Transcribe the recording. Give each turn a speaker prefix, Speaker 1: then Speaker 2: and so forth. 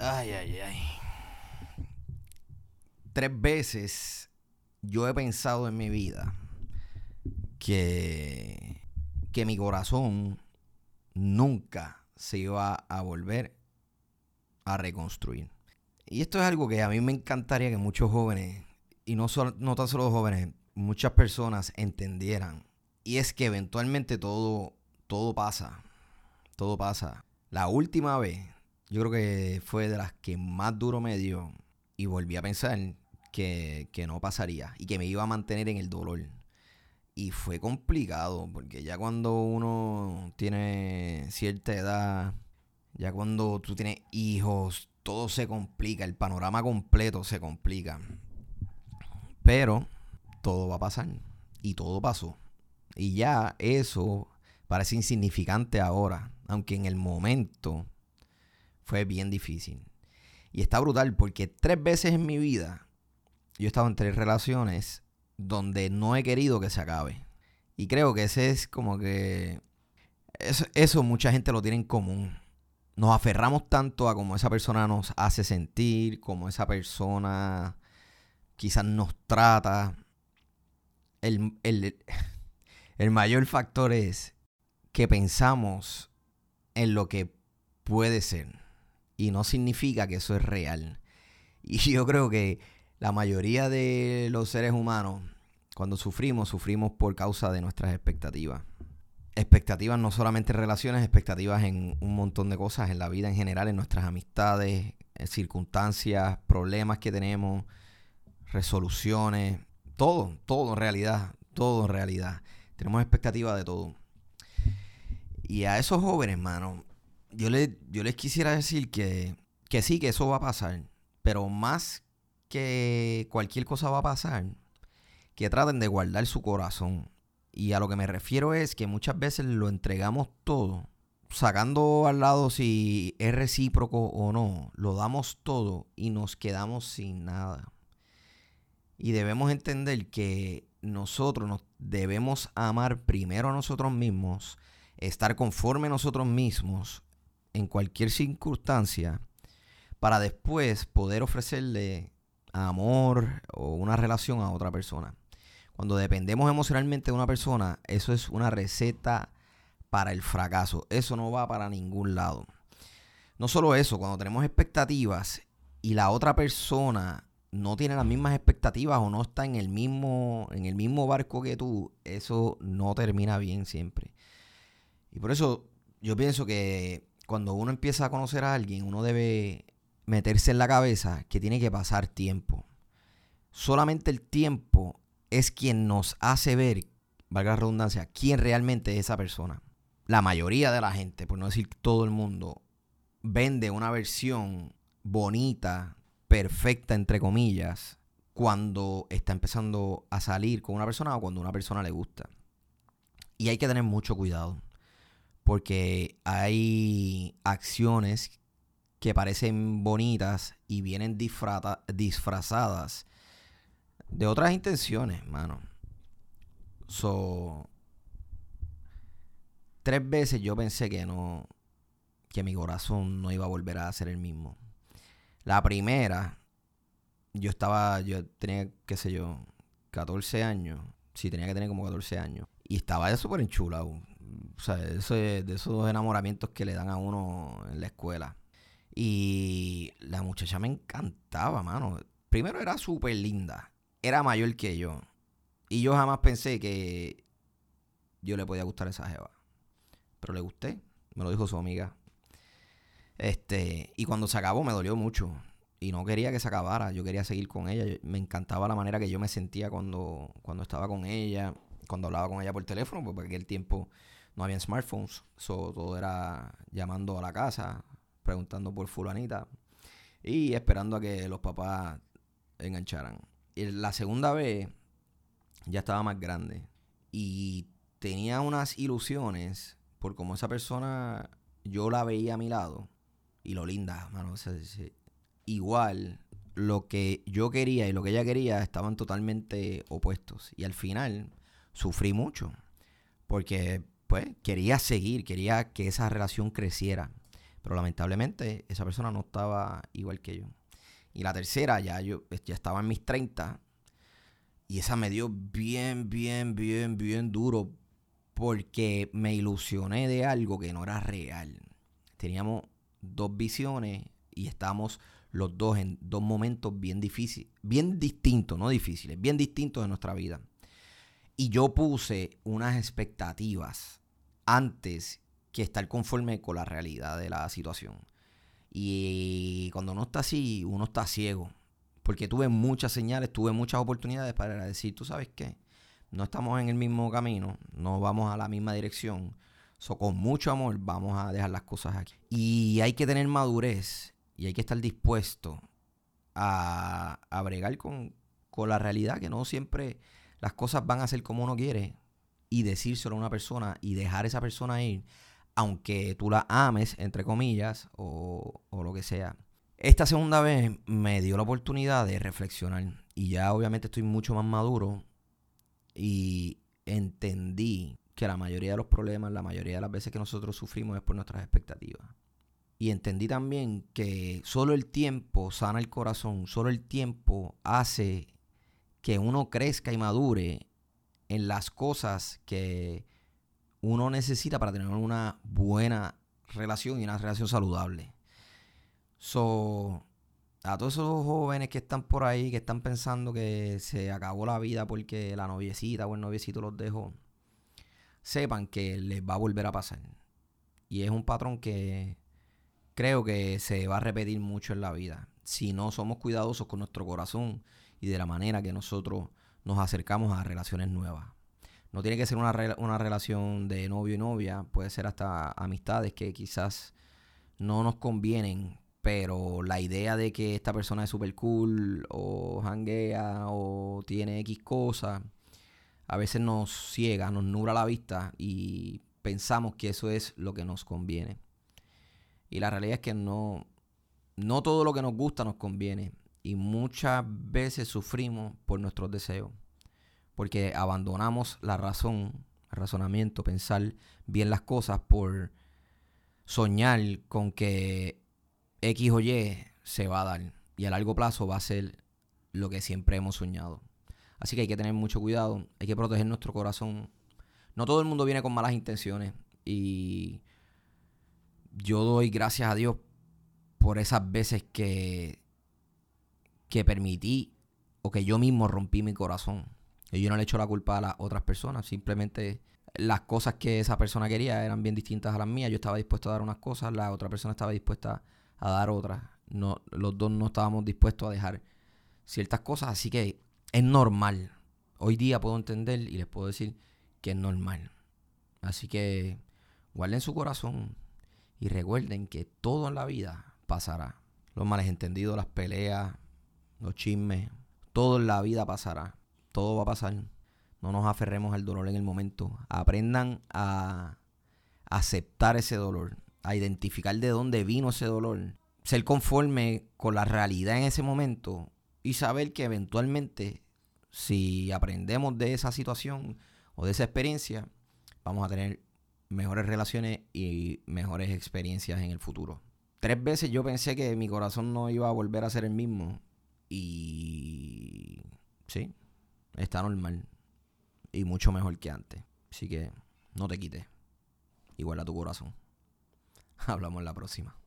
Speaker 1: Ay, ay, ay. Tres veces yo he pensado en mi vida que, que mi corazón nunca se iba a volver a reconstruir. Y esto es algo que a mí me encantaría que muchos jóvenes, y no, no tan solo jóvenes, muchas personas entendieran. Y es que eventualmente todo, todo pasa. Todo pasa. La última vez yo creo que fue de las que más duro me dio y volví a pensar que, no pasaría y que me iba a mantener en el dolor. Y fue complicado porque ya cuando uno tiene cierta edad, ya cuando tú tienes hijos, todo se complica, el panorama completo se complica. Pero todo va a pasar y todo pasó. Y ya eso parece insignificante ahora, aunque en el momento fue bien difícil. Y está brutal porque tres veces en mi vida yo he estado en tres relaciones donde no he querido que se acabe. Y creo que ese es como que... Eso, eso mucha gente lo tiene en común. Nos aferramos tanto a cómo esa persona nos hace sentir, cómo esa persona quizás nos trata. El, el, el mayor factor es que pensamos en lo que puede ser y no significa que eso es real. Y yo creo que la mayoría de los seres humanos, cuando sufrimos, sufrimos por causa de nuestras expectativas. Expectativas no solamente en relaciones, expectativas en un montón de cosas, en la vida en general, en nuestras amistades, circunstancias, problemas que tenemos, resoluciones, todo, todo en realidad, todo en realidad. Tenemos expectativas de todo. Y a esos jóvenes, hermano, yo, yo les quisiera decir que, que sí, que eso va a pasar, pero más que cualquier cosa va a pasar, que traten de guardar su corazón. Y a lo que me refiero es que muchas veces lo entregamos todo, sacando al lado si es recíproco o no, lo damos todo y nos quedamos sin nada. Y debemos entender que nosotros nos debemos amar primero a nosotros mismos, estar conforme a nosotros mismos en cualquier circunstancia para después poder ofrecerle amor o una relación a otra persona. Cuando dependemos emocionalmente de una persona, eso es una receta para el fracaso. Eso no va para ningún lado. No solo eso, cuando tenemos expectativas y la otra persona no tiene las mismas expectativas o no está en el mismo, en el mismo barco que tú, eso no termina bien siempre. Y por eso yo pienso que cuando uno empieza a conocer a alguien, uno debe meterse en la cabeza que tiene que pasar tiempo. Solamente el tiempo es quien nos hace ver, valga la redundancia, quién realmente es esa persona. La mayoría de la gente, por no decir todo el mundo, vende una versión bonita, perfecta, entre comillas, cuando está empezando a salir con una persona o cuando una persona le gusta. Y hay que tener mucho cuidado porque hay acciones que parecen bonitas y vienen disfrazadas de otras intenciones, mano. So, tres veces yo pensé que no, que mi corazón no iba a volver a ser el mismo. La primera, yo estaba, yo tenía, qué sé yo, 14 años. Sí, tenía que tener como 14 años. Y estaba súper enchulado o sea, eso de, esos enamoramientos que le dan a uno en la escuela. Y la muchacha me encantaba, mano. Primero era súper linda. Era mayor que yo. Y yo jamás pensé que yo le podía gustar a esa jeva. Pero le gusté. Me lo dijo su amiga. Este, y cuando se acabó me dolió mucho. Y no quería que se acabara. Yo quería seguir con ella. Me encantaba la manera que yo me sentía cuando, cuando estaba con ella. Cuando hablaba con ella por teléfono. Porque aquel tiempo no había smartphones, todo era llamando a la casa, preguntando por fulanita y esperando a que los papás engancharan. Y la segunda vez ya estaba más grande y tenía unas ilusiones por como esa persona yo la veía a mi lado y lo linda, mano, igual lo que yo quería y lo que ella quería estaban totalmente opuestos y al final sufrí mucho porque pues quería seguir, quería que esa relación creciera. Pero lamentablemente esa persona no estaba igual que yo. Y la tercera, ya yo ya estaba en mis 30. Y esa me dio bien, bien, bien, bien duro. Porque me ilusioné de algo que no era real. Teníamos dos visiones y estábamos los dos en dos momentos bien difíciles, bien distintos, no difíciles, bien distintos de nuestra vida. Y yo puse unas expectativas antes que estar conforme con la realidad de la situación. Y cuando uno está así, uno está ciego. Porque tuve muchas señales, tuve muchas oportunidades para decir, tú sabes qué, no estamos en el mismo camino, no vamos a la misma dirección. So, con mucho amor vamos a dejar las cosas aquí. Y hay que tener madurez y hay que estar dispuesto a, a bregar con, la realidad, que no siempre las cosas van a ser como uno quiere y decírselo a una persona y dejar a esa persona ir, aunque tú la ames, entre comillas, o, o lo que sea. Esta segunda vez me dio la oportunidad de reflexionar y ya obviamente estoy mucho más maduro y entendí que la mayoría de los problemas, la mayoría de las veces que nosotros sufrimos es por nuestras expectativas. Y entendí también que solo el tiempo sana el corazón, solo el tiempo hace que uno crezca y madure en las cosas que uno necesita para tener una buena relación y una relación saludable. So, a todos esos jóvenes que están por ahí, que están pensando que se acabó la vida porque la noviecita o el noviecito los dejó, sepan que les va a volver a pasar. Y es un patrón que creo que se va a repetir mucho en la vida. Si no somos cuidadosos con nuestro corazón y de la manera que nosotros nos acercamos a relaciones nuevas. No tiene que ser una, una relación de novio y novia, puede ser hasta amistades que quizás no nos convienen, pero la idea de que esta persona es super cool o hanguea o tiene X cosas a veces nos ciega, nos nubla la vista y pensamos que eso es lo que nos conviene. Y la realidad es que no, no todo lo que nos gusta nos conviene. Y muchas veces sufrimos por nuestros deseos. Porque abandonamos la razón, el razonamiento, pensar bien las cosas por soñar con que X o Y se va a dar. Y a largo plazo va a ser lo que siempre hemos soñado. Así que hay que tener mucho cuidado, hay que proteger nuestro corazón. No todo el mundo viene con malas intenciones y yo doy gracias a Dios por esas veces que, que permití o que yo mismo rompí mi corazón. Y yo no le echo la culpa a las otras personas, simplemente las cosas que esa persona quería eran bien distintas a las mías. Yo estaba dispuesto a dar unas cosas, la otra persona estaba dispuesta a dar otras. No, los dos no estábamos dispuestos a dejar ciertas cosas, así que es normal. Hoy día puedo entender y les puedo decir que es normal. Así que guarden su corazón y recuerden que todo en la vida pasará. Los malentendidos, las peleas, los chismes, todo en la vida pasará. Todo va a pasar. No nos aferremos al dolor en el momento. Aprendan a aceptar ese dolor, a identificar de dónde vino ese dolor, ser conforme con la realidad en ese momento y saber que eventualmente, si aprendemos de esa situación o de esa experiencia, vamos a tener mejores relaciones y mejores experiencias en el futuro. Tres veces yo pensé que mi corazón no iba a volver a ser el mismo. Y sí, está normal. Y mucho mejor que antes. Así que no te quites. Igual a tu corazón. Hablamos la próxima.